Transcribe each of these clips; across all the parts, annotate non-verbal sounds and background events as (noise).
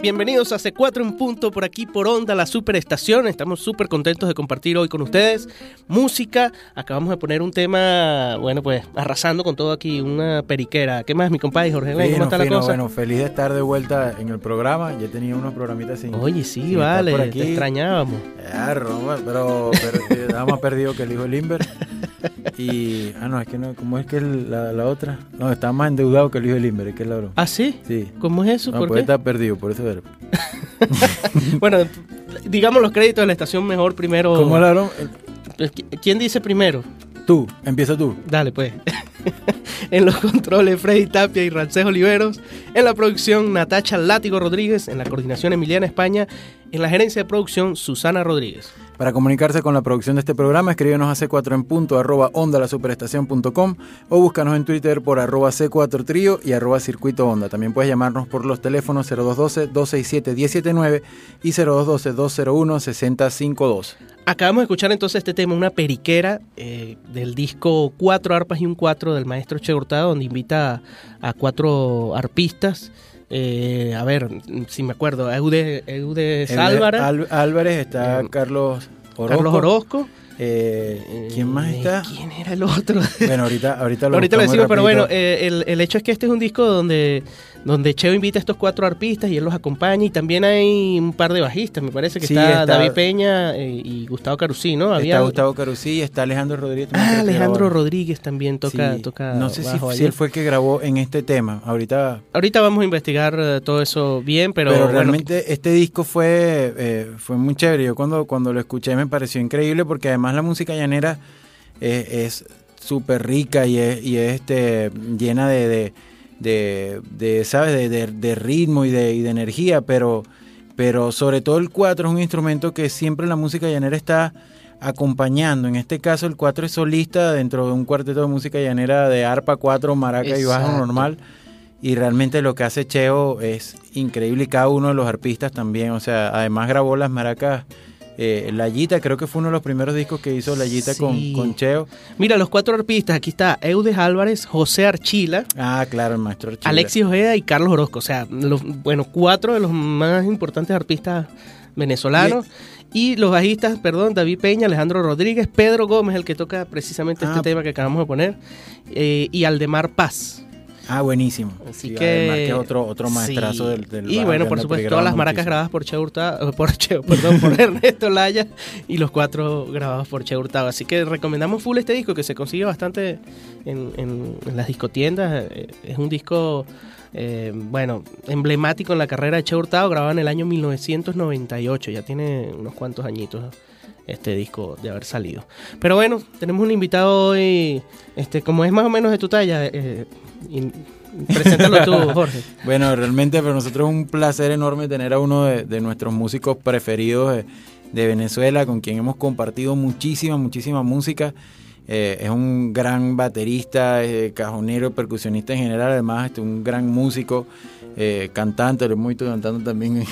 Bienvenidos a C4 en punto por aquí por Onda, la superestación. Estamos súper contentos de compartir hoy con ustedes música. Acabamos de poner un tema, bueno, pues arrasando con todo aquí, una periquera. ¿Qué más, mi compadre Jorge? ¿Cómo está la cosa? Bueno, feliz de estar de vuelta en el programa. Ya tenía unos programitas sin. Oye, sí, vale, por aquí. te extrañábamos. pero, pero nada más perdido que el hijo de Limber. Y, ah, no, es que no, ¿cómo es que la, la otra? No, está más endeudado que el hijo de Limber, es que es la ¿Ah, sí? Sí. ¿Cómo es eso? No, ¿Por qué? perdido, por eso era. (laughs) bueno, digamos los créditos de la estación mejor primero. ¿Cómo hablaron? Pues, ¿Quién dice primero? Tú, empieza tú. Dale, pues. (laughs) en los controles, Freddy Tapia y Rancés Oliveros. En la producción, Natacha Látigo Rodríguez. En la coordinación, Emiliana España. En la gerencia de producción, Susana Rodríguez. Para comunicarse con la producción de este programa, escríbenos a c4 en punto arroba onda la o búscanos en Twitter por arroba c4 trío y arroba circuito onda. También puedes llamarnos por los teléfonos 0212-267-179 y 0212-201-6052. Acabamos de escuchar entonces este tema, una periquera eh, del disco Cuatro arpas y un cuatro del maestro Che Hurtado, donde invita a, cuatro arpistas. Eh, a ver, si me acuerdo, Eudes, Eudes Álvarez. Álvarez, está eh, Carlos Orozco. Carlos Orozco. Eh, ¿Quién más está? ¿Quién era el otro? Bueno, ahorita, ahorita lo Ahorita lo decimos, pero bueno, el, el, hecho es que este es un disco donde donde Cheo invita a estos cuatro arpistas y él los acompaña y también hay un par de bajistas, me parece que está, David Peña eh, y Gustavo Carusí, ¿no? Había... Está Gustavo Carusí y está Alejandro Rodríguez. Ah, Alejandro Rodríguez también toca, toca No sé si, él fue el que grabó en este tema, ahorita... Ahorita vamos a investigar eh, todo eso bien, pero... Pero realmente este disco fue, eh, fue muy chévere, yo cuando, cuando lo escuché me pareció increíble porque además la música llanera es súper rica y es, y es este, llena de de, de ¿sabes? De, de, ritmo y de, y de energía, pero, pero sobre todo el cuatro es un instrumento que siempre la música llanera está acompañando. En este caso el cuatro es solista dentro de un cuarteto de música llanera de arpa, cuatro, maraca y bajo normal. Y realmente lo que hace Cheo es increíble y cada uno de los arpistas también. O sea, además grabó las maracas eh, Layita, creo que fue uno de los primeros discos que hizo Layita con, con, Cheo. Mira, los cuatro arpistas, aquí está Eudes Álvarez, José Archila. Ah, claro, el maestro Archila. Alexis Ojeda y Carlos Orozco. O sea, los, bueno, cuatro de los más importantes artistas venezolanos. Y, los bajistas, perdón, David Peña, Alejandro Rodríguez, Pedro Gómez, el que toca precisamente este ah. tema que acabamos de poner, eh, y Aldemar Paz. Ah, buenísimo. Así que, que otro otro maestrazo del, del, Y bueno, por supuesto, todas las maracas grabadas por Che Hurtado, por Che, (laughs) perdón, por (laughs) Ernesto Laya y los cuatro grabados por Che Hurtado. Así que recomendamos full este disco que se consigue bastante en, en, las discotiendas. Eh, es un disco eh, bueno, emblemático en la carrera de Che Hurtado, grabado en el año 1998, ya tiene unos cuantos añitos este disco de haber salido. Pero bueno, tenemos un invitado hoy, este, como es más o menos de tu talla, eh, preséntalo tú, (laughs) Jorge. bueno, realmente para nosotros es un placer enorme tener a uno de, nuestros músicos preferidos de, Venezuela, con quien hemos compartido muchísima, muchísima música. Eh, es un gran baterista, eh, cajonero, percusionista en general, además este, un gran músico, eh, cantante, lo hemos cantando también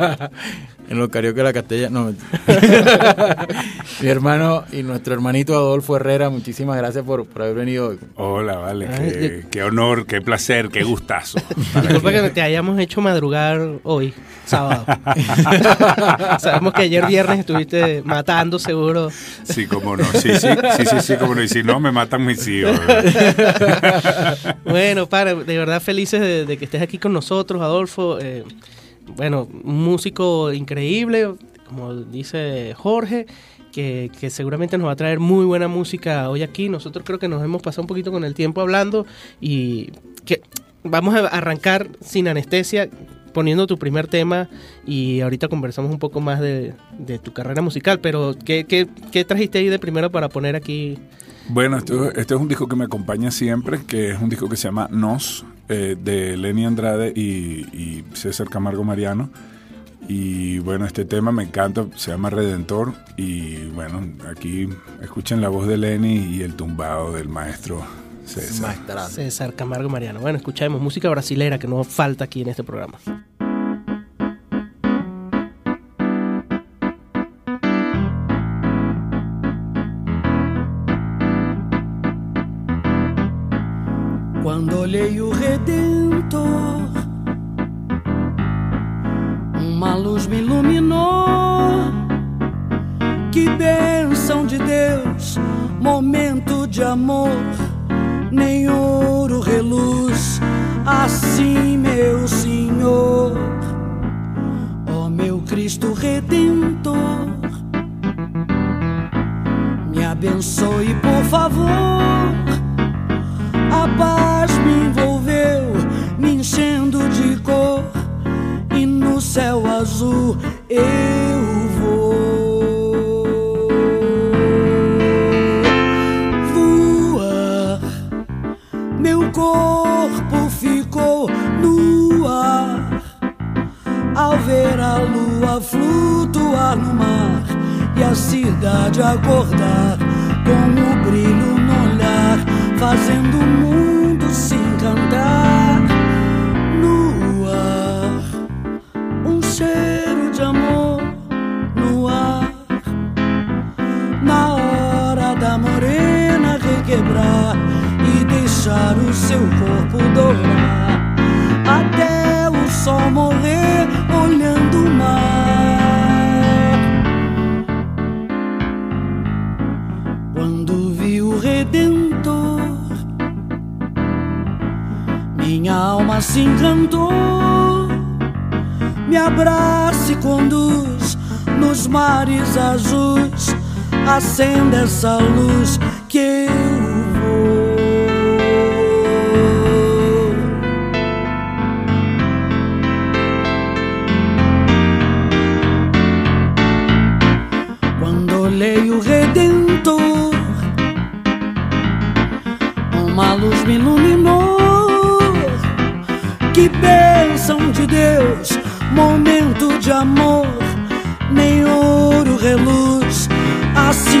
(laughs) en los karaoke de la Castella. No, (laughs) mi hermano y nuestro hermanito Adolfo Herrera, muchísimas gracias por, por haber venido hoy. Hola, vale, qué, honor, qué placer, qué gustazo. (laughs) Disculpa que te hayamos hecho madrugar hoy, sábado. (laughs) Sabemos que ayer viernes estuviste matando seguro. Sí, cómo no, sí, sí, sí, sí, sí, cómo no, y si no, me matan mis hijos. bueno, para, de verdad felices de, que estés aquí con nosotros, Adolfo. Eh, bueno, un músico increíble, como dice Jorge, que, seguramente nos va a traer muy buena música hoy aquí. Nosotros creo que nos hemos pasado un poquito con el tiempo hablando y que vamos a arrancar sin anestesia poniendo tu primer tema y ahorita conversamos un poco más de, tu carrera musical, pero ¿qué, qué, trajiste ahí de primero para poner aquí? Bueno, este es un disco que me acompaña siempre, que es un disco que se llama Nos, eh, de Lenny Andrade y, César Camargo Mariano. Y bueno, este tema me encanta, se llama Redentor. Y bueno, aquí escuchen la voz de Lenny y el tumbado del maestro César. César Camargo Mariano. Bueno, escuchemos música brasilera que no falta aquí en este programa. Bênção de Deus, momento de amor, nem ouro reluz, assim, meu Senhor, ó meu Cristo Redentor, me abençoe, por favor. A paz me envolveu, me enchendo de cor, e no céu azul eu flutuar no mar e a cidade acordar com o brilho no olhar fazendo o mundo se encantar no ar. Um cheiro de amor no ar. Na hora da morena requebrar e deixar o seu corpo dourar. Alma se encantou. Me abraça e conduz nos mares azuis. Acenda essa luz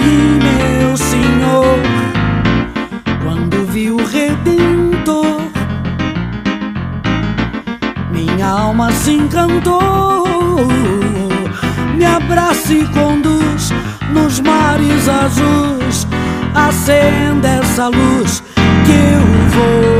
assim, meu Senhor. Quando vi o Redentor, minha alma se encantou. Me abraça e conduz nos mares azuis, acenda essa luz que eu vou.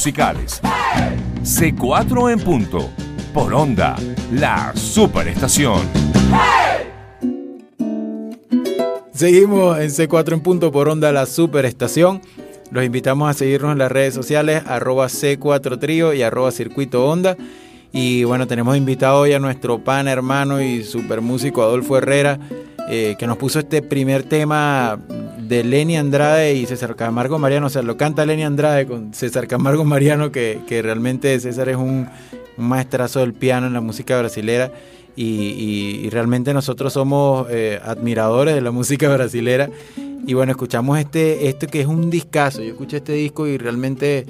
Musicales. C4 en punto. Por onda, la superestación. Seguimos en C4 en punto por onda la superestación. Los invitamos a seguirnos en las redes sociales, arroba C4 Trío y arroba Circuito Onda. Y bueno, tenemos invitado hoy a nuestro pan hermano y super músico Adolfo Herrera, eh, que nos puso este primer tema de Lenny Andrade y César Camargo Mariano. O sea, lo canta Lenny Andrade con César Camargo Mariano, que, que realmente César es un, un maestrazo del piano en la música brasilera. Y, y- realmente nosotros somos eh, admiradores de la música brasilera. Y bueno, escuchamos este, este que es un discazo. Yo escuché este disco y realmente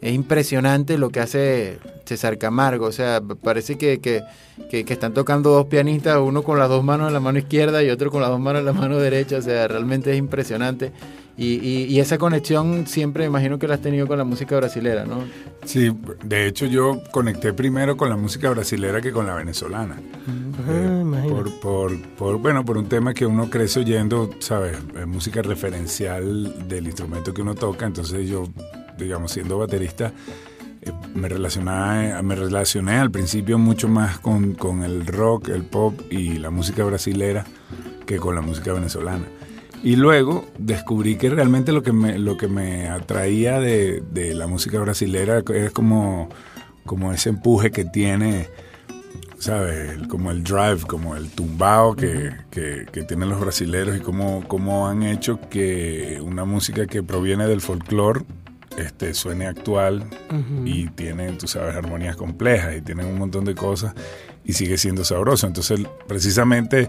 es impresionante lo que hace César Camargo. O sea, parece que, que, que- que están tocando dos pianistas, uno con las dos manos en la mano izquierda y otro con las dos manos en la mano derecha. O sea, realmente es impresionante. Y, y- y esa conexión siempre imagino que la has tenido con la música brasilera, ¿no? Sí, de hecho yo conecté primero con la música brasilera que con la venezolana. Ah, Eh, imagínate. por, por, por, bueno, por un tema que uno crece oyendo, ¿sabes? Eh, música referencial del instrumento que uno toca. Entonces yo, digamos, siendo baterista, eh, me, relacionaba, me relacioné al principio mucho más con, con el rock, el pop y la música brasilera que con la música venezolana. Y luego descubrí que realmente lo que me, lo que me atraía de, de la música brasilera es como, como ese empuje que tiene, ¿sabes? Como el drive, como el tumbao que, que- que tienen los brasileros y cómo, cómo han hecho que una música que proviene del folclore este, suene actual y tiene, tú sabes, armonías complejas y tiene un montón de cosas y sigue siendo sabroso. Entonces, precisamente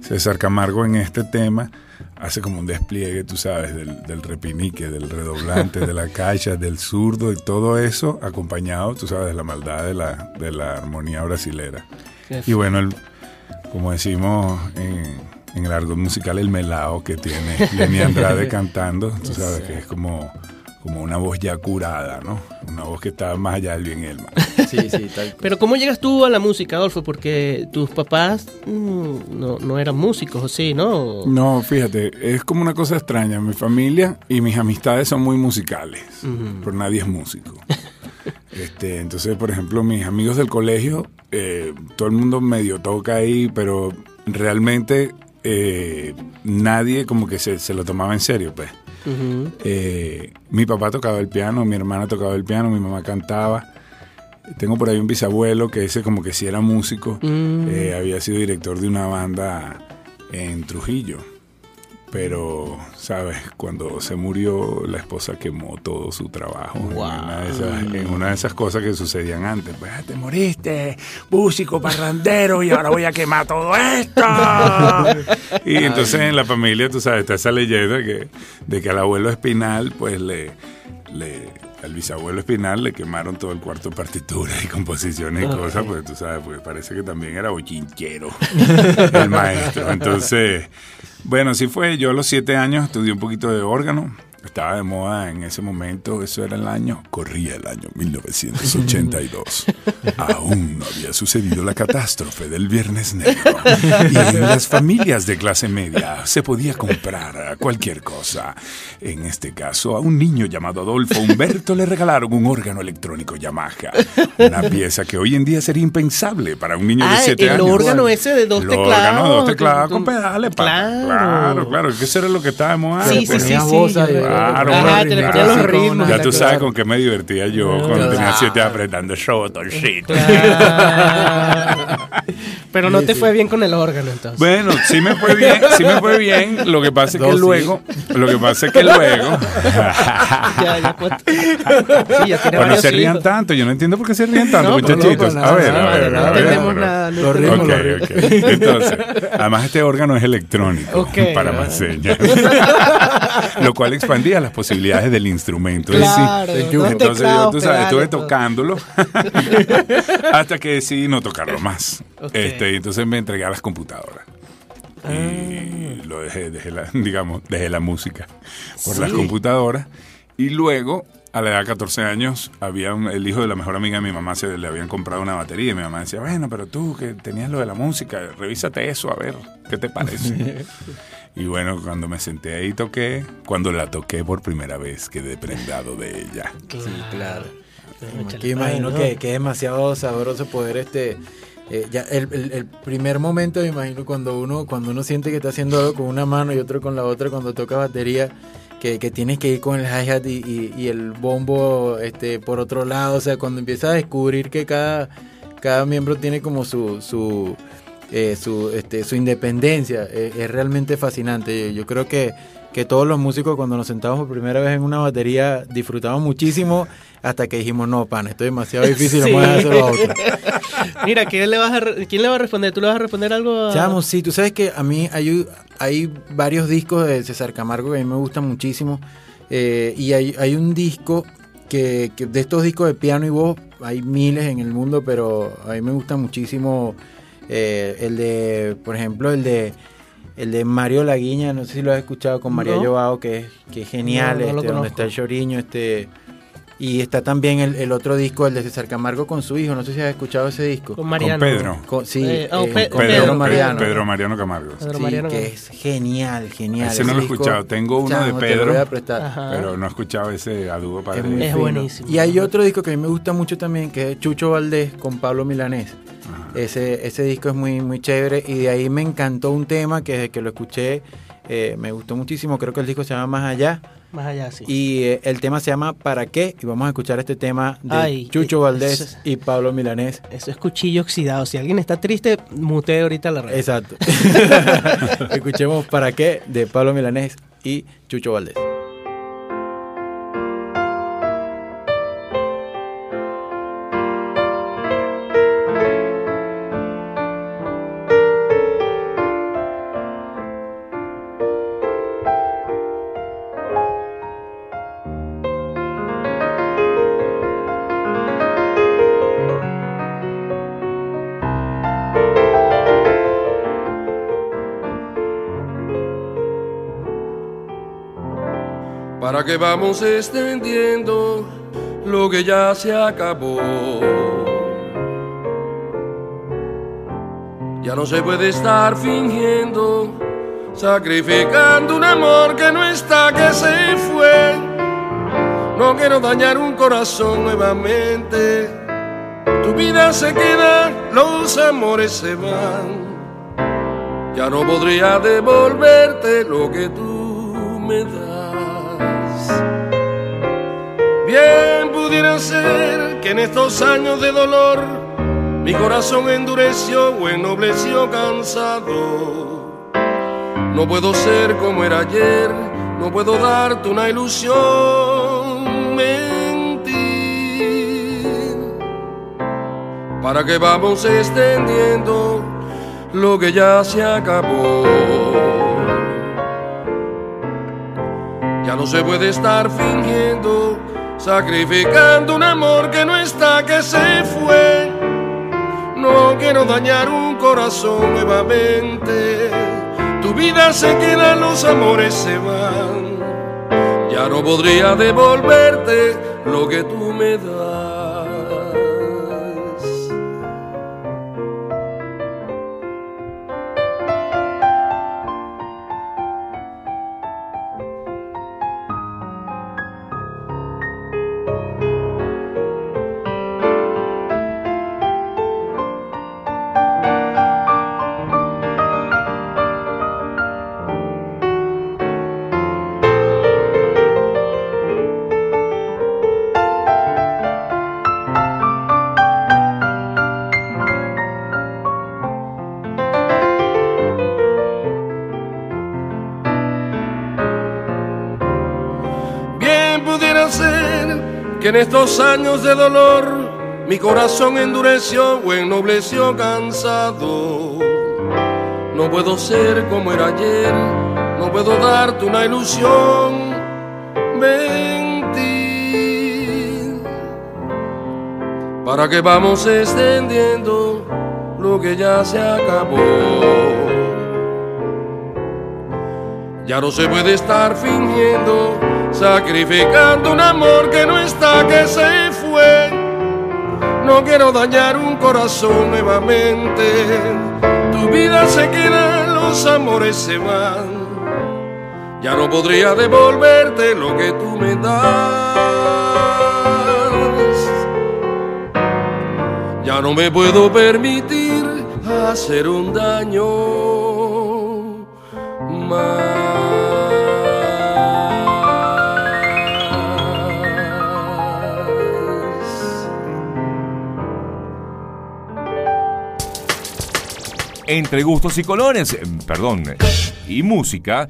César Camargo en este tema hace como un despliegue, tú sabes, del, del repinique, del redoblante, de la (laughs) caixa, del zurdo y todo eso acompañado, tú sabes, de la maldad de la, de la armonía brasilera. Qué Y bueno, el- como decimos en, en el argot musical, el melao que tiene Lenny Andrade (laughs) cantando, tú sabes que es como, como una voz ya curada, ¿no? Una voz que está más allá del bien y el mal. Sí, sí, tal cual. Pero ¿cómo llegas tú a la música, Adolfo? Porque tus papás mm, no, no eran músicos, ¿o sí, no? No, fíjate, es como una cosa extraña. Mi familia y mis amistades son muy musicales, pero nadie es músico. (laughs) Este, entonces, por ejemplo, mis amigos del colegio, eh, todo el mundo medio toca ahí, pero realmente eh, nadie como que se, se lo tomaba en serio, pues. Eh, mi papá tocaba el piano, mi hermana tocaba el piano, mi mamá cantaba. Tengo por ahí un bisabuelo que ese como que sí era músico, Mm. eh, había sido director de una banda en Trujillo. Pero, ¿sabes? Cuando se murió, la esposa quemó todo su trabajo en, una de esas, en una de esas cosas que sucedían antes. Pues, "Ah, te moriste, músico, parrandero, y ahora voy a quemar todo esto. (laughs) y entonces en la familia, tú sabes, está esa leyenda que, de que al abuelo Espinal, pues le, le al bisabuelo Espinal le quemaron todo el cuarto de partituras y composiciones y cosas, pues tú sabes, pues parece que también era bochinchero (laughs) el maestro. Entonces, bueno, así fue. Yo a los siete años estudié un poquito de órgano. Estaba de moda en ese momento, eso era el año, corría el año 1982. (laughs) Aún no había sucedido la catástrofe del Viernes Negro. Y en las familias de clase media se podía comprar cualquier cosa. En este caso, a un niño llamado Adolfo Humberto le regalaron un órgano electrónico Yamaha. Una pieza que hoy en día sería impensable para un niño de Ah, siete el años. órgano ese de dos El teclados. órgano de dos teclados Con- pedales. Claro. Claro, claro. que eso era lo que estaba de moda. Sí, sí, sí, sí, Claro, Ajá, te le ponían los ritmos. Ya tú sabes claro. con qué me divertía yo cuando tenía siete apretando botoncito. Claro. Pero no te fue bien con el órgano entonces. Bueno, sí me fue bien, sí me fue bien. Lo que pasa es que luego, lo que pasa es que luego, ya, ya, cuánto- sí, ya tiene bueno, se rían hijos. tanto. Yo no entiendo por qué se rían tanto, No, muchachitos. no, a ver, nada, a ver, no a ver. entendemos pero- nada. no Los entendemos ritmos, Ok, los ok. Entonces, además este órgano es electrónico Ok. para más señas. (laughs) Lo cual las posibilidades del instrumento. Claro, Sí, Entonces yo, tú sabes, estuve tocándolo (laughs) hasta que decidí no tocarlo más. Ok. Este, y entonces me entregué a las computadoras. Y lo dejé, dejé la, (laughs) digamos, dejé la música por las computadoras. Y luego, a la edad de 14 años, había un- el hijo de la mejor amiga de mi mamá, se le habían comprado una batería. Y mi mamá decía, bueno, pero tú que tenías lo de la música, revísate eso, a ver, ¿qué te parece? (laughs) y bueno, cuando me senté ahí toqué, cuando la toqué por primera vez, quedé prendado de ella. (laughs) Sí, claro. Aquí imagino que, que es demasiado sabroso poder este eh, ya el, el- el primer momento me imagino cuando uno cuando uno siente que está haciendo algo con una mano y otro con la otra cuando toca batería que, que tienes que ir con el hi-hat y, y- y el bombo este por otro lado o sea cuando empiezas a descubrir que cada cada miembro tiene como su su eh, su, este, su independencia eh, es realmente fascinante yo creo que que todos los músicos cuando nos sentamos por primera vez en una batería disfrutamos muchísimo hasta que dijimos, no, pan, esto es demasiado difícil, Sí. (laughs) vamos a hacerlo a. (laughs) Mira, ¿quién le, vas a ¿quién le va a responder? ¿Tú le vas a responder algo a...? Chamo, sí, tú sabes que a mí hay, hay varios discos de César Camargo que a mí me gustan muchísimo. eh, y hay, hay un disco que, que de estos discos de piano y voz, hay miles en el mundo, pero a mí me gusta muchísimo eh, el de, por ejemplo, el de el de Mario Laguiña, no sé si lo has escuchado con María No. Joao, que es, que es genial, No, no este, donde está el choriño, este y está también el, el otro disco, el de César Camargo con su hijo, no sé si has escuchado ese disco. Con Mariano. Con Pedro. Con- sí, Eh, oh, eh, Pe- con Pedro, Pedro Mariano. Pedro Mariano Camargo. Pedro Sí, Mariano. que es genial, genial. Ese no lo he escuchado. Tengo uno de Pedro. lo voy a prestar. Ajá. Pero no he escuchado ese a dúo para Es Es buenísimo. Y hay otro disco que a mí me gusta mucho también, que es Chucho Valdés con Pablo Milanés. Ese, ese disco es muy, muy chévere y de ahí me encantó un tema que desde que lo escuché eh, me gustó muchísimo. Creo que el disco se llama Más Allá Más allá, sí. y eh, el tema se llama ¿Para qué? Y vamos a escuchar este tema de Ay, Chucho Valdés eso y Pablo Milanés. Eso es cuchillo oxidado. Si alguien está triste, mutee ahorita la red. Exacto. (laughs) (laughs) Escuchemos ¿Para qué? de Pablo Milanés y Chucho Valdés. ¿Para que vamos extendiendo lo que ya se acabó? Ya no se puede estar fingiendo, sacrificando un amor que no está, que se fue. No quiero dañar un corazón nuevamente. Tu vida se queda, los amores se van. Ya no podría devolverte lo que tú me das. Bien pudiera ser que en estos años de dolor mi corazón endureció o ennobleció cansado. No puedo ser como era ayer, no puedo darte una ilusión, mentir. ¿Para que vamos extendiendo lo que ya se acabó? Ya no se puede estar fingiendo, sacrificando un amor que no está, que se fue. No quiero dañar un corazón nuevamente. Tu vida se queda, los amores se van. Ya no podría devolverte lo que tú me das. En estos años de dolor mi corazón endureció o ennobleció cansado. No puedo ser como era ayer, no puedo darte una ilusión, mentir. ¿Para que vamos extendiendo lo que ya se acabó? Ya no se puede estar fingiendo, sacrificando un amor que no está, que se fue. No quiero dañar un corazón nuevamente. Tu vida se queda, los amores se van. Ya no podría devolverte lo que tú me das. Ya no me puedo permitir hacer un daño más. Entre gustos y colores, eh, perdón, y música,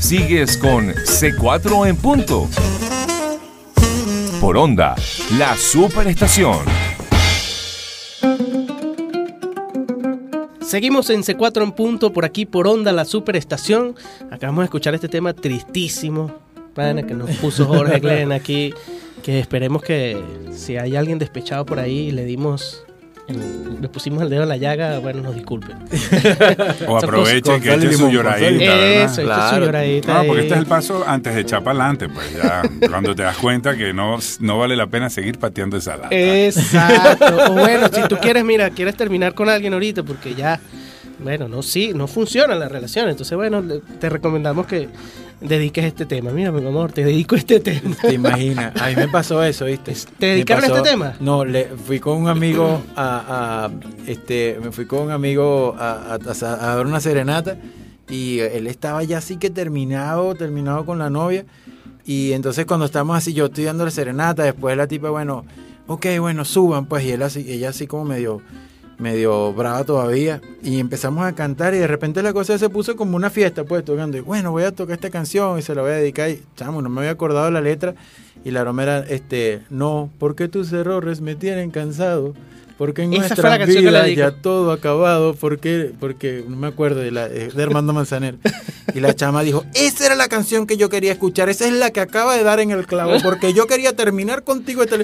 sigues con C4 en punto. Por onda, la superestación. Seguimos en C4 en punto, por aquí por Onda, la superestación. Acabamos de escuchar este tema tristísimo, pana, que nos puso Jorge Glenn aquí. Que esperemos que si hay alguien despechado por ahí le dimos. Le pusimos el dedo en la llaga, bueno, nos disculpen. (laughs) O aprovechen que sal y eche su lloradita. Eso, echa su Claro. lloradita No, porque este es el paso antes de echar para adelante, pues ya (laughs) cuando te das cuenta que no, no vale la pena seguir pateando esa lata. Exacto. O bueno, si tú quieres, mira, quieres terminar con alguien ahorita porque ya, bueno, no sí, no funciona la relación. Entonces, bueno, te recomendamos que dediques este tema. Mira, mi amor, te dedico este tema. Te imaginas, a mí me pasó eso, ¿viste? ¿Te dedicaron a este tema? No, le fui con un amigo a, a- este, me fui con un amigo a, a- a- a dar una serenata y él estaba ya así que terminado, terminado con la novia y entonces cuando estamos así, yo estoy dando la serenata, después la tipa, bueno, ok, bueno, suban, pues y él así, ella así como medio medio brava todavía y empezamos a cantar y de repente la cosa se puso como una fiesta pues tocando y bueno voy a tocar esta canción y se la voy a dedicar y chamo no me había acordado la letra y la broma era este no porque tus errores me tienen cansado Porque en Esa nuestra fue la canción que le ya todo acabado, porque, porque no me acuerdo de, la, de Armando Manzanero. Y la chama dijo, esa era la canción que yo quería escuchar, esa es la que acaba de dar en el clavo, porque yo quería terminar contigo. esta- (laughs)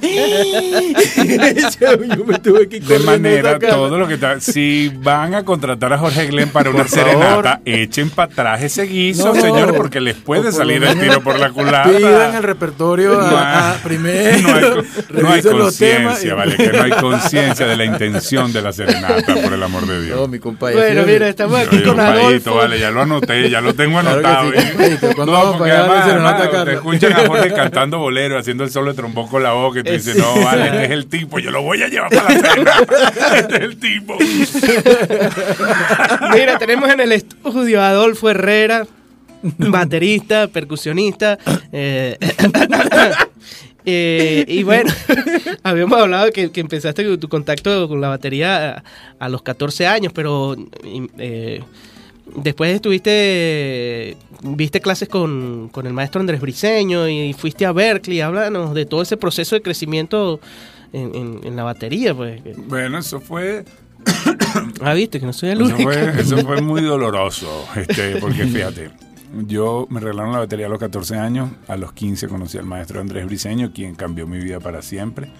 yo me tuve que De manera, todo lo que está. Si van a contratar a Jorge Glenn para una Por favor. serenata, echen para atrás ese guiso, No, señores, porque les puede por salir el tiro por la culata. Pidan el repertorio a- a- primero. No hay, no conciencia, vale, que no hay conciencia de la intención de la serenata, por el amor de Dios. No, mi compadre. Bueno, mira, estamos aquí con Adolfo. vale, ya lo anoté, ya lo tengo Claro que anotado. sí, ¿eh? compadrito, ¿cuándo No, vamos porque además, serenata, te escuchan a Jorge cantando bolero, haciendo el solo de trombón con la boca, y tú dices, no, vale, este es el tipo, yo lo voy a llevar para la cena. (laughs) Este es el tipo. (laughs) Mira, tenemos en el estudio a Adolfo Herrera, baterista, percusionista. eh, (laughs) eh, y (laughs) bueno, (laughs) habíamos hablado que, que empezaste tu- tu contacto con la batería a, a los 14 años, pero eh, después estuviste, viste clases con, con el maestro Andrés Briseño y fuiste a Berkeley. Háblanos de todo ese proceso de crecimiento en, en- en la batería. Pues. Bueno, eso fue (coughs) Ah, viste, que no soy el Eso único. fue, eso fue muy doloroso, este, porque fíjate, yo me regalaron la batería a los 14 años, a los 15 conocí al maestro Andrés Briseño, quien cambió mi vida para siempre,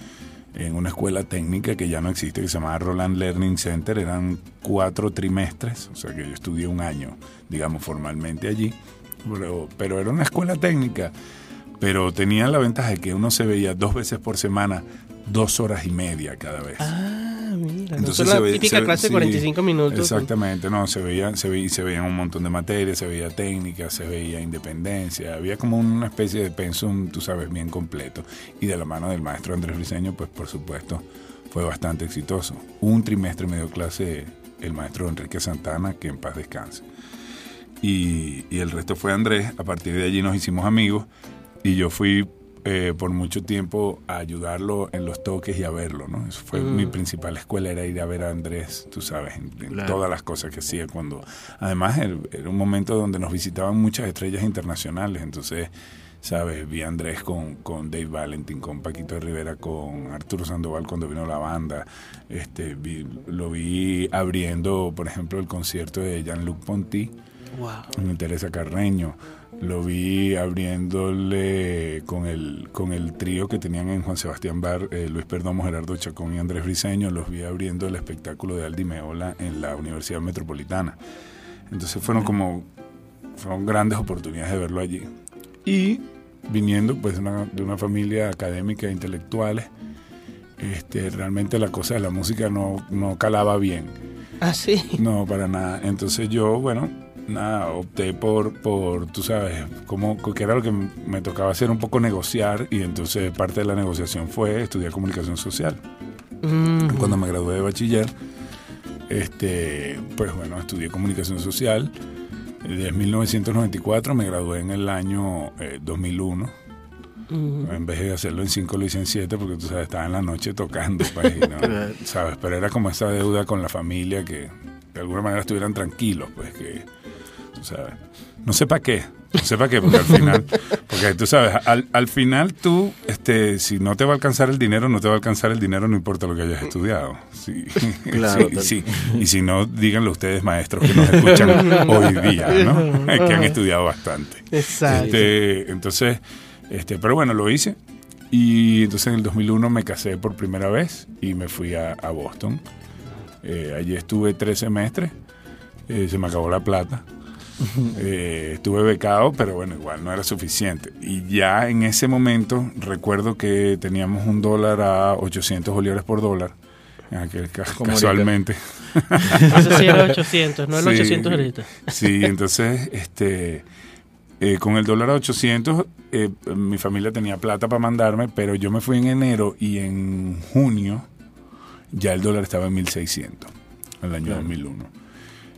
en una escuela técnica que ya no existe, que se llamaba Roland Learning Center, eran cuatro trimestres, o sea que yo estudié un año, digamos, formalmente allí, pero, pero era una escuela técnica, pero tenía la ventaja de que uno se veía dos veces por semana, dos horas y media cada vez. Ah, mira. no Entonces son la ve- típica clase de sí, 45 minutos. Exactamente, no, se veían, se veía, se veían un montón de materias, se veía técnica, se veía independencia, había como una especie de pensum, tú sabes, bien completo. Y de la mano del maestro Andrés Briseño, pues por supuesto, fue bastante exitoso. Un trimestre me dio clase el maestro Enrique Santana, que en paz descanse. Y, y el resto fue Andrés, a partir de allí nos hicimos amigos y yo fui eh, por mucho tiempo a ayudarlo en los toques y a verlo, ¿no? Eso fue mi principal escuela, era ir a ver a Andrés, tú sabes, en, en Claro. todas las cosas que hacía cuando... Además, era, era un momento donde nos visitaban muchas estrellas internacionales, entonces, ¿sabes? Vi a Andrés con, con Dave Valentin, con Paquito de Rivera, con Arturo Sandoval cuando vino la banda, este, vi- lo vi abriendo, por ejemplo, el concierto de Jean-Luc Ponty, Wow. con Teresa Carreño. Lo vi abriéndole con el, con el trío que tenían en Juan Sebastián Bar, eh, Luis Perdomo, Gerardo Chacón y Andrés Briseño. Los vi abriendo el espectáculo de Aldi Meola en la Universidad Metropolitana. Entonces fueron como fueron grandes oportunidades de verlo allí. Y viniendo pues de una, de una familia académica e intelectuales, este, realmente la cosa de la música no, no calaba bien. Ah, sí. No, para nada. Entonces yo, bueno, nada, opté por, por tú sabes, como que era lo que me tocaba hacer un poco negociar y entonces parte de la negociación fue estudiar comunicación social. Mm. Cuando me gradué de bachiller, este, pues bueno, estudié comunicación social. Desde 1994 me gradué en el año eh, 2001. Mm. En vez de hacerlo en 5 lo hice en 7 porque tú sabes, estaba en la noche tocando, pues, no, (laughs) ¿sabes? Pero era como esa deuda con la familia que de alguna manera estuvieran tranquilos, pues que, tú sabes, no sé para qué, no sé para qué, porque al final, porque tú sabes, al, al final tú, este, si no te va a alcanzar el dinero, no te va a alcanzar el dinero, no importa lo que hayas estudiado. Sí, (laughs) Claro, sí. Y si no, díganlo ustedes, maestros, que nos escuchan (laughs) hoy día, ¿no? (laughs) que han estudiado bastante. Exacto. Este, entonces, este, pero bueno, lo hice. Y entonces en el 2001 me casé por primera vez y me fui a, a Boston. Eh, allí estuve tres semestres. Eh, se me acabó la plata. (laughs) Eh, estuve becado, pero bueno, igual no era suficiente. Y ya en ese momento recuerdo que teníamos un dólar a 800 bolívares por dólar. En aquel ca- Como casualmente. (laughs) Eso sí era 800, no el Sí. 800 ahorita. Sí, entonces, este, eh, con el dólar a 800, eh, mi familia tenía plata para mandarme, pero yo me fui en enero y en junio ya el dólar estaba en 1600, en el año 2001.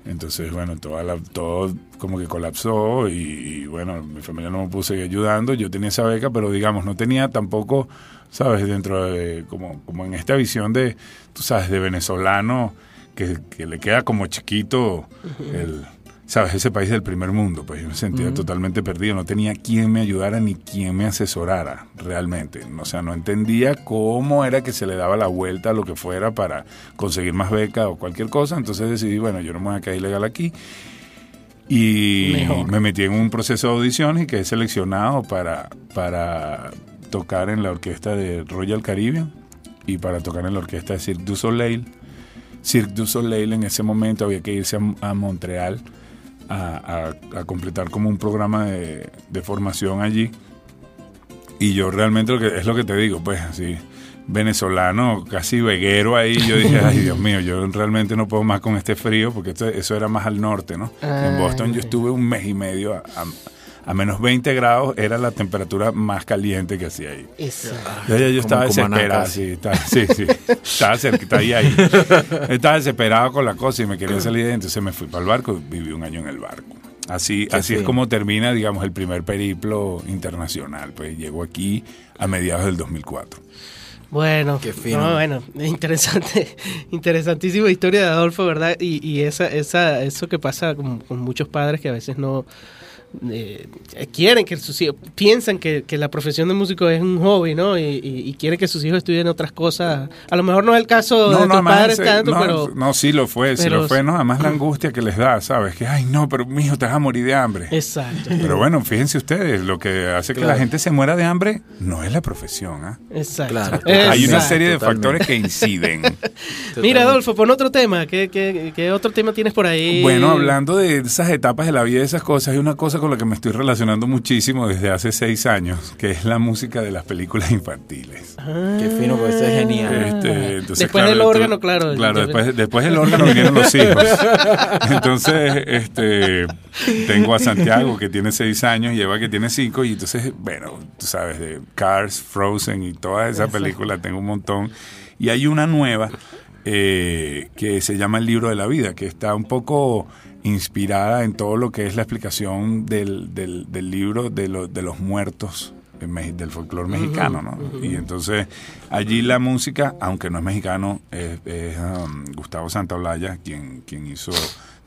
Entonces, bueno, toda la- todo como que colapsó y, y, bueno, mi familia no me puso seguir ayudando. Yo tenía esa beca, pero digamos, no tenía tampoco, ¿sabes? Dentro de, como, como en esta visión de, tú sabes, de venezolano que, que le queda como chiquito el... ¿sabes? Ese país del primer mundo, pues yo me sentía totalmente perdido, no tenía quien me ayudara ni quien me asesorara realmente. O sea, no entendía cómo era que se le daba la vuelta a lo que fuera para conseguir más beca o cualquier cosa. Entonces decidí, bueno, yo no me voy a quedar ilegal aquí. Y Mejor. me metí en un proceso de audiciones y quedé seleccionado para, para tocar en la orquesta de Royal Caribbean y para tocar en la orquesta de Cirque du Soleil. Cirque du Soleil en ese momento había que irse a, a Montreal a, a- a completar como un programa de, de formación allí. Y yo realmente lo que, es lo que te digo, pues así, venezolano, casi veguero ahí, yo dije, ay Dios mío, yo realmente no puedo más con este frío, porque esto- eso era más al norte, ¿no? en Boston yo estuve un mes y medio a, a- menos 20 grados, era la temperatura más caliente que hacía ahí. Ya, yo Como estaba desesperado, sí, estaba, sí, sí, estaba cerquita ahí, ahí. (laughs) Estaba desesperado con la cosa y me quería salir de ahí, entonces me fui para el barco y viví un año en el barco. Así, Qué así es como termina, digamos, el primer periplo internacional. Pues llego aquí a mediados del 2004. Bueno, Qué fino. no, bueno, (laughs) interesante, interesantísima historia de Adolfo, ¿verdad? Y, y esa, esa, eso que pasa con, con muchos padres que a veces no eh, quieren que sus hijos, piensan que, que la profesión de músico es un hobby, ¿no? Y, y- y quieren que sus hijos estudien otras cosas. A lo mejor no es el caso de tus además padres ese- tanto, no, pero... no, sí lo fue, sí lo fue, ¿no? Además la angustia que les da, ¿sabes? Que, ay, no, pero mi hijo te vas a morir de hambre. Exacto, Pero bueno, fíjense ustedes, lo que hace que Claro. la gente se muera de hambre no es la profesión, ¿ah? exacto. Claro. Hay una serie de totalmente. factores que inciden. (laughs) Mira, Adolfo, pon otro tema. ¿Qué, qué, qué otro tema tienes por ahí? Bueno, hablando de esas etapas de la vida, de esas cosas, hay una cosa con la que me estoy relacionando muchísimo desde hace seis años, que es la música de las películas infantiles. Qué fino, pues eso es genial. Este, entonces, Después claro, del tú- órgano, claro. Claro, después, después del órgano vinieron los hijos. (laughs) Entonces, este, tengo a Santiago que tiene seis años y Eva que tiene cinco y entonces, bueno, tú sabes, de Cars, Frozen y todas esas películas tengo un montón. Y hay una nueva eh, que se llama El libro de la vida, que está un poco inspirada en todo lo que es la explicación del, del, del libro de, lo- de los muertos del folclore mexicano, ¿no? Y entonces allí la música, aunque no es mexicano, es, es, um, Gustavo Santaolalla quien, quien hizo,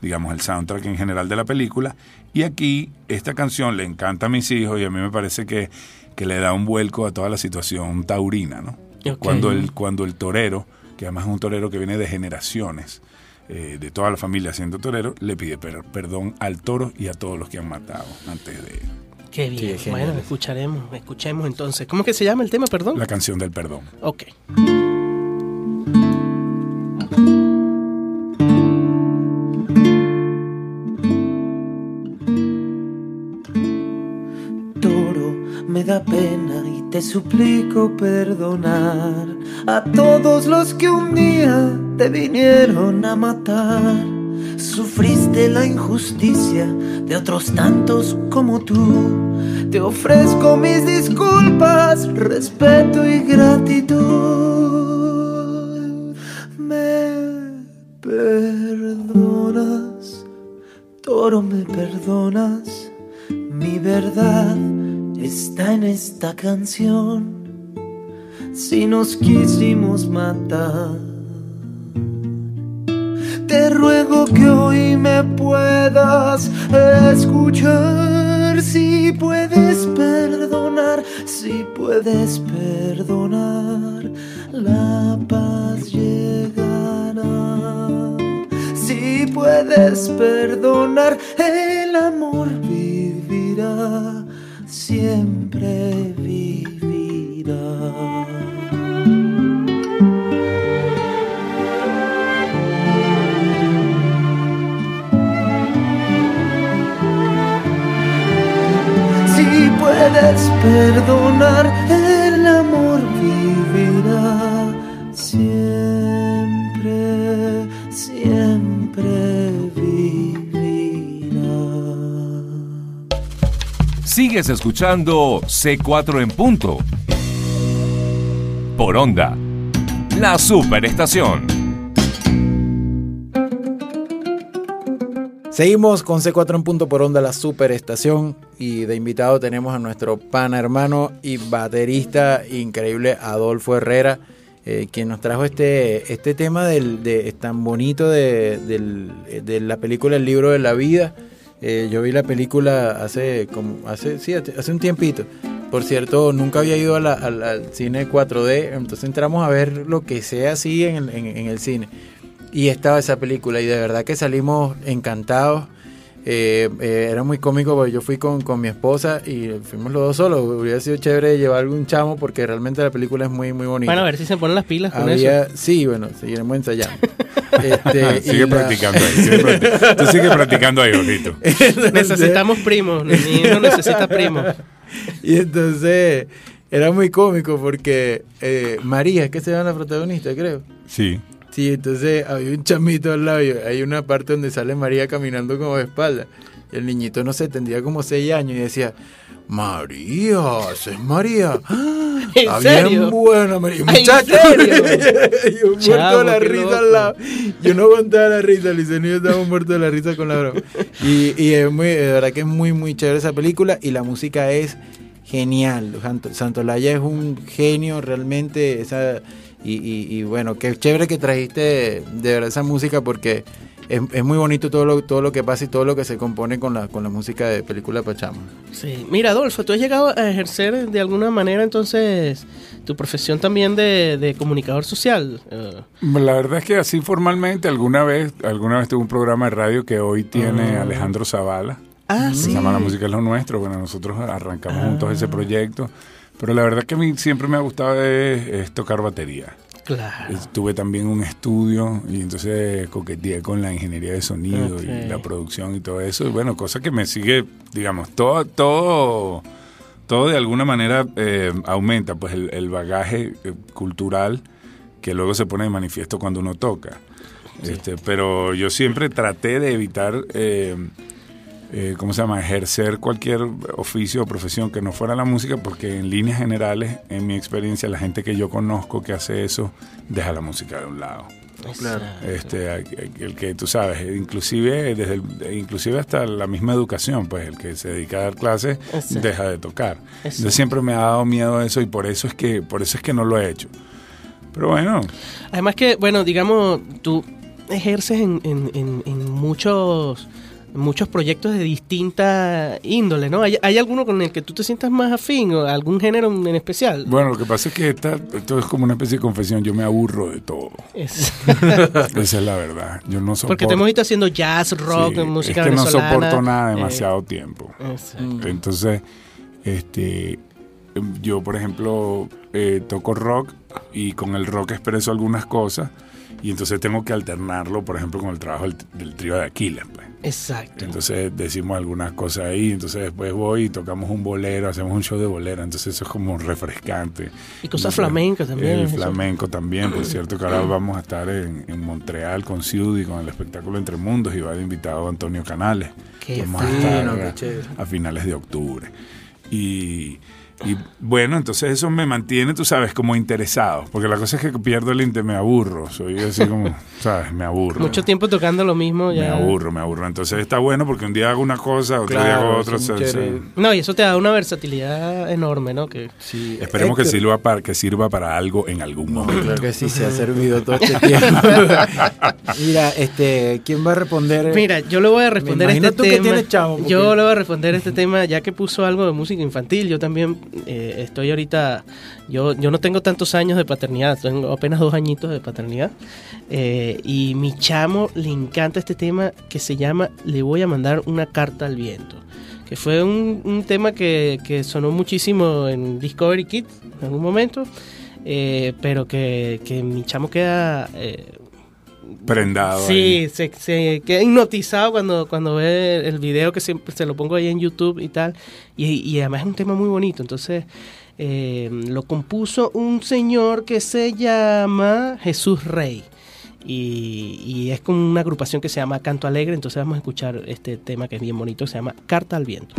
digamos, el soundtrack en general de la película. Y aquí esta canción le encanta a mis hijos y a mí me parece que, que le da un vuelco a toda la situación taurina, ¿no? Cuando, el, cuando el torero, que además es un torero que viene de generaciones, eh, de toda la familia siendo torero, le pide per- perdón al toro y a todos los que han matado antes de él. Qué bien. Sí, bueno, escucharemos, escuchemos entonces. ¿Cómo que se llama el tema, perdón? La canción del perdón. Ok. Suplico perdonar a todos los que un día te vinieron a matar. Sufriste la injusticia de otros tantos como tú. Te ofrezco mis disculpas, respeto y gratitud. Me perdonas, toro, me perdonas. Mi verdad está en esta canción. Si nos quisimos matar, te ruego que hoy me puedas escuchar. Si puedes perdonar, si puedes perdonar, la paz llegará. Si puedes perdonar, el amor vivirá, siempre vivirá. Si puedes perdonar, Sigues escuchando C4 en punto. Por onda. La superestación. Seguimos con C4 en punto por onda, la superestación. Y de invitado tenemos a nuestro pana hermano y baterista increíble Adolfo Herrera, eh, quien nos trajo este, este tema del, de, tan bonito de, del- de la película El libro de la vida. Eh, yo vi la película hace como hace sí hace un tiempito. Por cierto, nunca había ido al, cine 4D, entonces entramos a ver lo que sea así en en- en el cine. Y estaba esa película y de verdad que salimos encantados. Eh, eh, era muy cómico porque yo fui con, con mi esposa y fuimos los dos solos. Hubiera sido chévere llevar algún chamo porque realmente la película es muy muy bonita. Bueno, a ver si se ponen las pilas con Había, eso. sí, bueno, seguiremos ensayando. (laughs) Este, Sigue la- practicando ahí. Sigue practi- (laughs) Tú sigue practicando ahí, Jorgito. (laughs) Necesitamos primos, mi hijo necesita primos. Y entonces era muy cómico porque eh, María, es que se llama la protagonista, creo. Sí. Sí, entonces había un chamito al lado y hay una parte donde sale María caminando como de espalda. Y el niñito, no sé, tendría como seis años y decía, María, esa es María. ¡Ah! (laughs) ¿En Está serio? bien buena, María. Ay, ¿en Muchacho. yo (laughs) muerto de la risa al lado. Yo no aguantaba la risa, yo estábamos muertos de la risa con la broma. Y, y es muy, de verdad que es muy, muy chévere esa película y la música es genial. Santo- Santolaya es un genio realmente. Esa, y, y, y bueno, qué chévere que trajiste de verdad esa música porque es, es muy bonito todo lo, todo lo que pasa y todo lo que se compone con la, con la música de película de Pachama. Sí. Mira, Adolfo, tú has llegado a ejercer de alguna manera entonces tu profesión también de, de comunicador social. Eh, La verdad es que así formalmente alguna vez, alguna vez tuve un programa de radio que hoy tiene Ah. Alejandro Zavala. ah, Se sí. llama La Música es lo Nuestro. Bueno, nosotros arrancamos juntos ese proyecto. Pero la verdad que a mí siempre me ha gustado es, es tocar batería. Claro. Tuve también un estudio y entonces coqueteé con la ingeniería de sonido y la producción y todo eso. Y bueno, cosa que me sigue, digamos, todo, todo, todo de alguna manera eh, aumenta, pues el, el bagaje eh, cultural que luego se pone de manifiesto cuando uno toca. Este, pero yo siempre traté de evitar, eh, eh, ¿cómo se llama?, ejercer cualquier oficio o profesión que no fuera la música, porque en líneas generales, en mi experiencia, la gente que yo conozco que hace eso, deja la música de un lado. Claro. Este, el que tú sabes, inclusive desde el- inclusive hasta la misma educación, pues el que se dedica a dar clases deja de tocar. Exacto. Entonces siempre me ha dado miedo eso y por eso es que por eso es que no lo he hecho. Pero bueno, Además que, bueno, digamos, tú ejerces en, en, en, en muchos muchos proyectos de distinta índole, ¿no? ¿Hay, ¿Hay alguno con el que tú te sientas más afín o algún género en especial? bueno, lo que pasa es que esta, esto es como una especie de confesión, yo me aburro de todo. Es- (laughs) Esa es la verdad. Yo no soporto porque te hemos visto haciendo jazz, rock, Sí, música es que no soporto nada eh, demasiado tiempo. exacto. Entonces, este, yo por ejemplo eh, toco rock y con el rock expreso algunas cosas y entonces tengo que alternarlo, por ejemplo, con el trabajo del, del trío de Aquiles. pues. Exacto. Entonces decimos algunas cosas ahí, entonces después voy y tocamos un bolero, hacemos un show de bolero, entonces eso es como refrescante. Y cosas flamencas también, El eso. flamenco también, por cierto, que ahora vamos a estar en, en Montreal con Ciudad y con el espectáculo Entre Mundos y va de invitado Antonio Canales. Qué Vamos a fino, estar qué a- chévere. a finales de octubre. Y, y bueno, entonces eso me mantiene, tú sabes, como interesado, porque la cosa es que pierdo el inte, me aburro, soy así como, (laughs) sabes, me aburro. Mucho tiempo tocando lo mismo Me ya. aburro, me aburro. Entonces está bueno porque un día hago una cosa, otro día hago otra. No, y eso te da una versatilidad enorme, ¿no? Que Sí, Esperemos que sirva, para, que sirva para algo en algún momento. claro que sí, se ha servido todo este tiempo. (laughs) Mira, este, ¿quién va a responder? Mira, yo le voy a responder este tú que tema. tienes chavo, porque- Yo le voy a responder este tema, ya que puso algo de música infantil. Yo también eh, estoy ahorita. Yo, yo no tengo tantos años de paternidad, tengo apenas dos añitos de paternidad. Eh, y mi chamo le encanta este tema que se llama Le voy a mandar una carta al viento. Que fue un, tema que, que sonó muchísimo en Discovery Kids en algún momento. eh, pero que, que mi chamo queda eh, Prendado. Sí, se, se queda hipnotizado cuando, cuando ve el video que siempre se lo pongo ahí en YouTube y tal. Y, y además es un tema muy bonito. Entonces eh, lo compuso un señor que se llama Jesús Rey. Y, y es con una agrupación que se llama Canto Alegre. Entonces vamos a escuchar este tema que es bien bonito. Se llama Carta al Viento.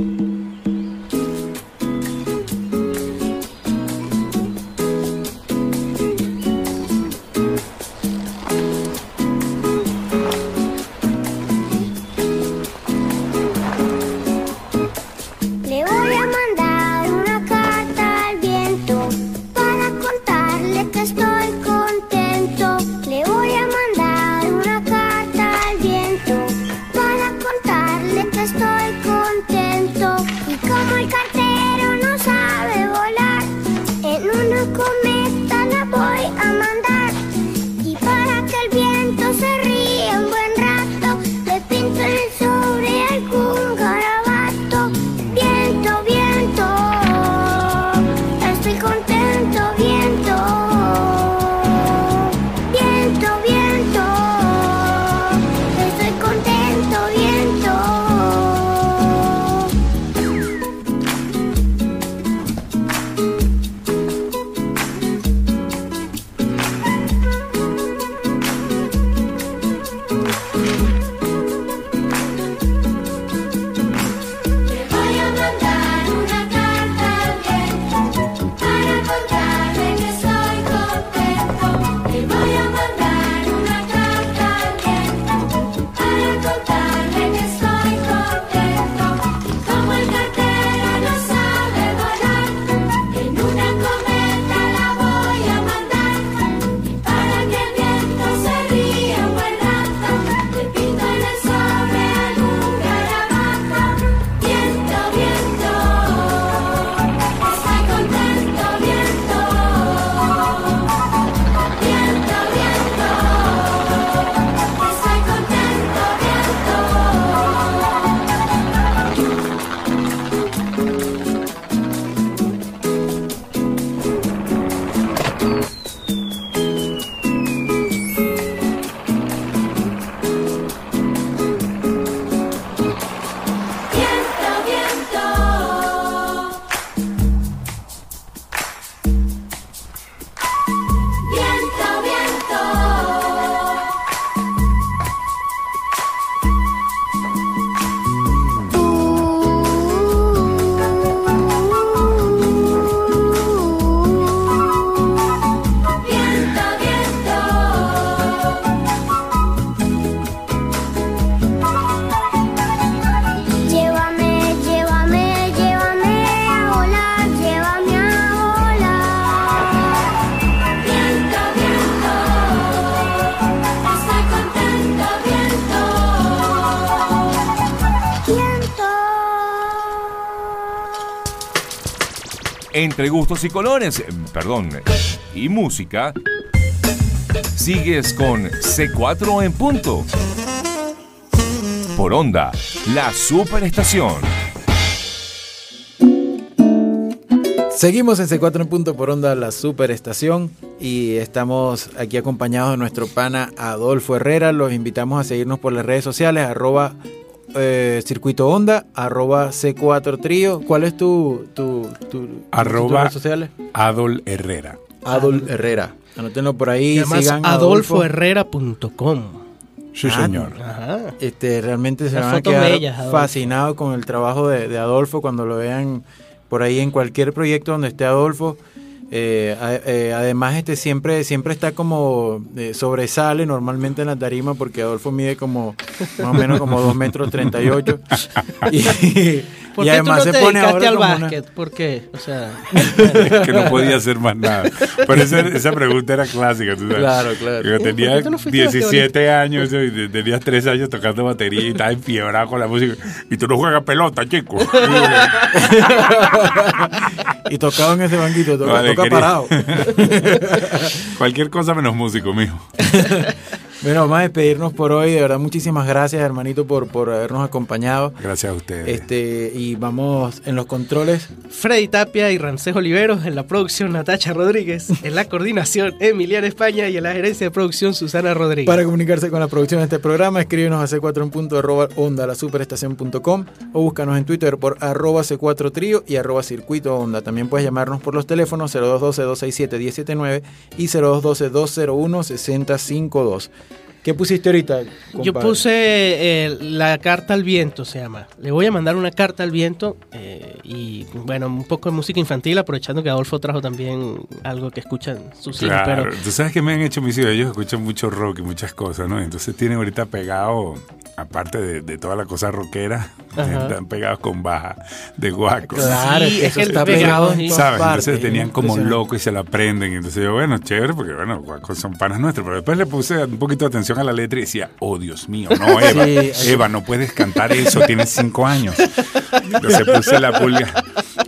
Entre gustos y colores, eh, perdón, y música, sigues con C4 en punto. Por onda, la superestación. Seguimos en C4 en punto por onda la superestación y estamos aquí acompañados de nuestro pana Adolfo Herrera. Los invitamos a seguirnos por las redes sociales, arroba eh, circuito onda, arroba C4 trío. ¿Cuál es tu, tu, tu, Arroba- tus redes sociales? Adol Herrera. Adol Herrera. Anótenlo por ahí, Y además, sigan adolfoherrera.com. Sí, Ah, señor. Ajá. Este, realmente se Las van a quedar bellas, fascinados con el trabajo de, de Adolfo cuando lo vean por ahí en cualquier proyecto donde esté Adolfo. Eh, eh, además, este siempre, siempre está como eh, sobresale normalmente en la tarima porque Adolfo mide como más o menos como 2 metros 38 y, (laughs) ¿Por y qué además tú no se te pone dedicaste ahora al como una- básquet? ¿Por qué? O sea, (laughs) que no podía hacer más nada. Pero esa, esa pregunta era clásica, tú sabes. Claro, claro. Yo tenía ¿Por qué tú no fuiste 17 años y te- tenías 3 años tocando batería y estaba enfiebrado con la música. Y tú no juegas pelota, chico. (laughs) y tocado en ese banquito, toca, Vale, toca querido. parado. (laughs) Cualquier cosa menos músico, mijo. Bueno, vamos a despedirnos por hoy. De verdad, muchísimas gracias, hermanito, por, por habernos acompañado. Gracias a ustedes. Este, y vamos en los controles. Freddy Tapia y Rancés Oliveros en la producción Natacha Rodríguez, en la coordinación Emiliana España y en la gerencia de producción Susana Rodríguez. Para comunicarse con la producción de este programa, escríbenos a c4 en punto arroba onda la superestación.com o búscanos en Twitter por arroba c4 trío y arroba circuito onda. También puedes llamarnos por los teléfonos 0212-267-179 y 0212-201-6052. ¿Qué pusiste ahorita? Yo puse eh, la carta al viento, se llama. Le voy a mandar una carta al viento eh, y, bueno, un poco de música infantil, aprovechando que Adolfo trajo también algo que escuchan sus hijos. Claro, Pero tú sabes que me han hecho mis hijos, ellos escuchan mucho rock y muchas cosas, ¿no? Entonces tienen ahorita pegado, aparte de, de toda la cosa rockera, (laughs) Ajá. están pegados con baja de guaco. Claro, Sí, es que está pegado pegado, en ¿Sabes? partes, Entonces tenían como loco y se la aprenden. Y entonces yo, bueno, chévere, porque bueno, guacos son panas nuestros. Pero después le puse un poquito de atención a la letra y decía, oh Dios mío, no, (laughs) Eva, Sí, Eva, no puedes cantar eso, tienes cinco años. (laughs) Entonces puse la pulga,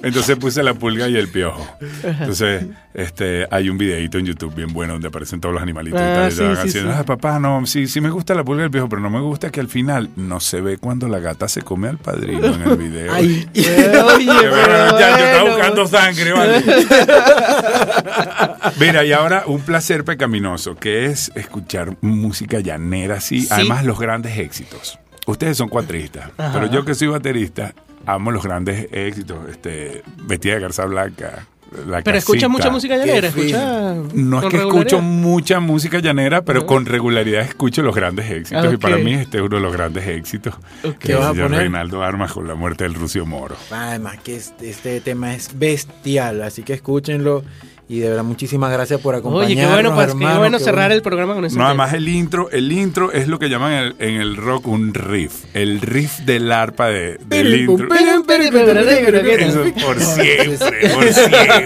entonces puse la pulga y el piojo. Entonces, este, hay un videito en YouTube bien bueno donde aparecen todos los animalitos y Ah, tal. Y sí, estaban sí, haciendo, sí. "Ah, papá, no, sí, sí me gusta la pulga y el piojo, pero no me gusta que al final no se ve cuando la gata se come al padrino en el video. Ay, (laughs) oye, bueno, ya, yo estaba buscando sangre, ¿vale? (laughs) Mira, y ahora un placer pecaminoso, que es escuchar música llanera así, Sí. además los grandes éxitos. Ustedes son cuatristas, Ajá. pero yo que soy baterista, amo los grandes éxitos, este, Vestida de Garza Blanca, La Pero escucha Casita. mucha música llanera, escucha. No es que escucho mucha música llanera, pero con regularidad escucho los grandes éxitos. Ah, Y para mí este es uno de los grandes éxitos. Ok. Que ¿Qué es vas a poner? Reinaldo Armas con la muerte del Rucio Moro. Además que este, este tema es bestial, así que escúchenlo y de verdad muchísimas gracias por acompañarnos. Oye, qué bueno, pues, qué bueno qué cerrar bueno. el programa con ese No, además el intro, el intro es lo que llaman el- en el rock un riff. El riff del arpa de, del intro. Eso por siempre, por siempre.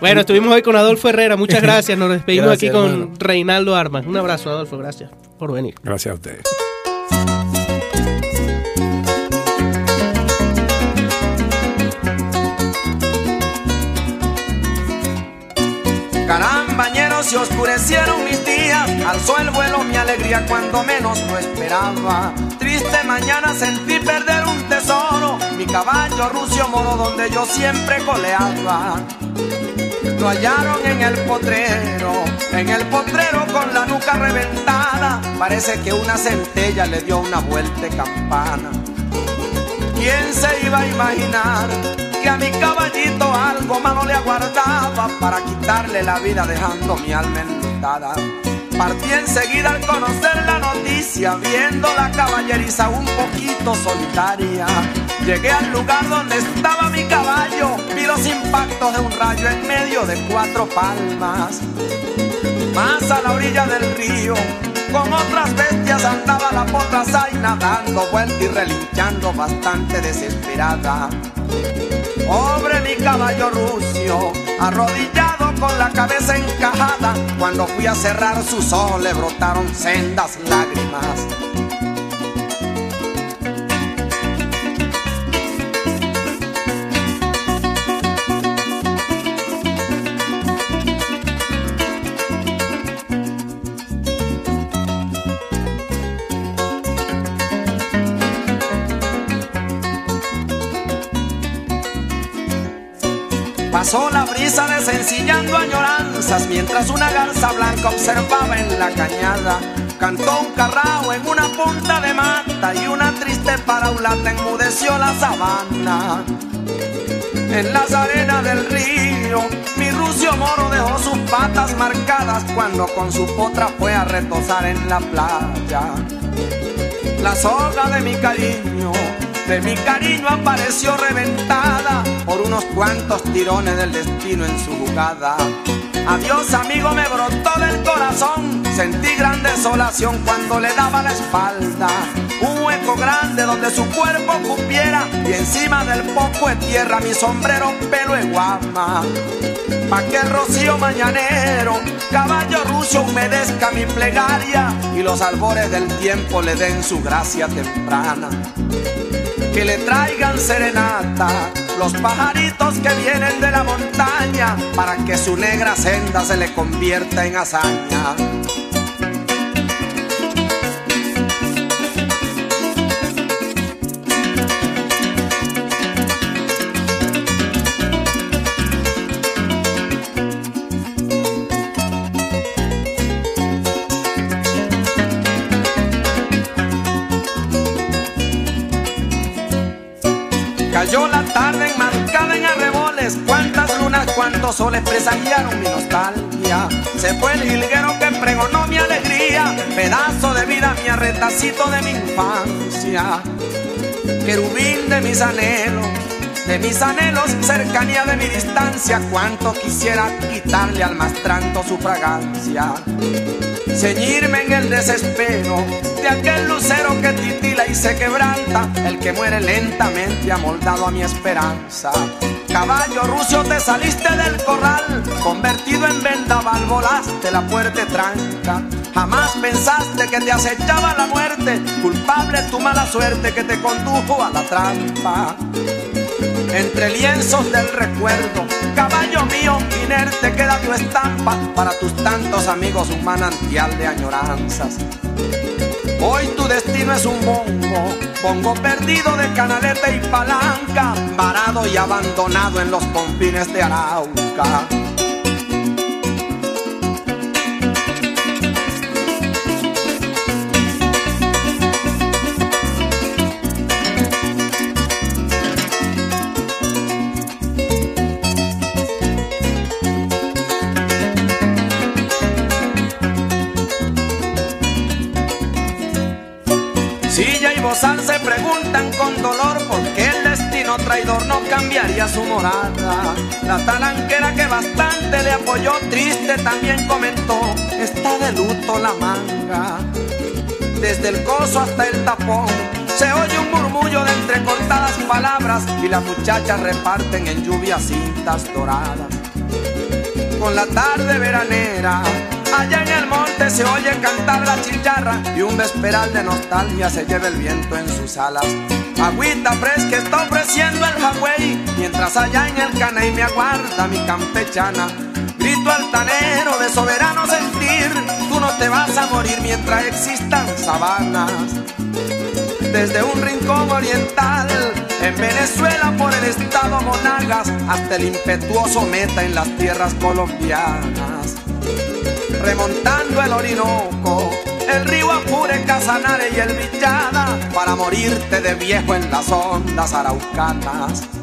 Bueno, estuvimos hoy con Adolfo Herrera. Muchas (laughs) gracias. Nos despedimos Gracias, aquí con hermano. Reinaldo Armas. Un abrazo, Adolfo. Gracias por venir. Gracias a ustedes. Se oscurecieron mis días, alzó el vuelo mi alegría cuando menos lo esperaba. Triste mañana sentí perder un tesoro, mi caballo rucio moro donde yo siempre coleaba. Lo hallaron en el potrero, en el potrero con la nuca reventada. Parece que una centella le dio una vuelta de campana. ¿Quién se iba a imaginar que a mi caballito algo malo le aguardaba para quitarle la vida dejando mi alma enlutada? Partí enseguida al conocer la noticia, viendo la caballeriza un poquito solitaria. Llegué al lugar donde estaba mi caballo, vi los impactos de un rayo en medio de cuatro palmas. Más a la orilla del río, con otras bestias andaba la potra zaina dando vuelta y relinchando bastante desesperada. Pobre mi caballo rucio, arrodillado con la cabeza encajada, cuando fui a cerrar sus ojos le brotaron sendas lágrimas. Pasó la brisa desencillando añoranzas mientras una garza blanca observaba en la cañada. Cantó un carrao en una punta de mata y una triste paraulata enmudeció la sabana. En las arenas del río, mi rucio moro dejó sus patas marcadas cuando con su potra fue a retosar en la playa. La soga de mi cariño, de mi cariño apareció reventada por unos cuantos tirones del destino en su jugada. Adiós amigo me brotó del corazón, sentí gran desolación cuando le daba la espalda. Un hueco grande donde su cuerpo cupiera y encima del poco de tierra mi sombrero pelo de guama. Pa' que el rocío mañanero, caballo ruso humedezca mi plegaria y los albores del tiempo le den su gracia temprana. Que le traigan serenata los pajaritos que vienen de la montaña para que su negra senda se le convierta en hazaña. Cuántos soles presagiaron mi nostalgia. Se fue el jilguero que pregonó mi alegría, pedazo de vida, mi arretacito de mi infancia. Querubín de mis anhelos, de mis anhelos, cercanía de mi distancia, cuánto quisiera quitarle al mastranto su fragancia. Ceñirme en el desespero de aquel lucero que titila y se quebranta, el que muere lentamente amoldado a mi esperanza. Caballo rucio, te saliste del corral, convertido en vendaval, volaste la fuerte tranca. Jamás pensaste que te acechaba la muerte, culpable tu mala suerte que te condujo a la trampa entre lienzos del recuerdo. Caballo mío, inerte queda tu estampa para tus tantos amigos un manantial de añoranzas. Hoy tu destino es un bongo, bongo perdido de canaleta y palanca, varado y abandonado en los confines de Arauca. Se preguntan con dolor por qué el destino traidor no cambiaría su morada. La talanquera que bastante le apoyó, triste también comentó, está de luto la manga. Desde el coso hasta el tapón se oye un murmullo de entrecortadas palabras y las muchachas reparten en lluvia cintas doradas. Con la tarde veranera Allá en el monte se oye cantar la chicharra y un vesperal de nostalgia se lleva el viento en sus alas. Agüita fresca está ofreciendo el Hawái, mientras allá en el caney me aguarda mi campechana. Grito altanero de soberano sentir, tú no te vas a morir mientras existan sabanas. Desde un rincón oriental, en Venezuela por el estado Monagas, hasta el impetuoso meta en las tierras colombianas remontando el Orinoco, el río Apure, Casanare y el Villada, para morirte de viejo en las ondas araucanas.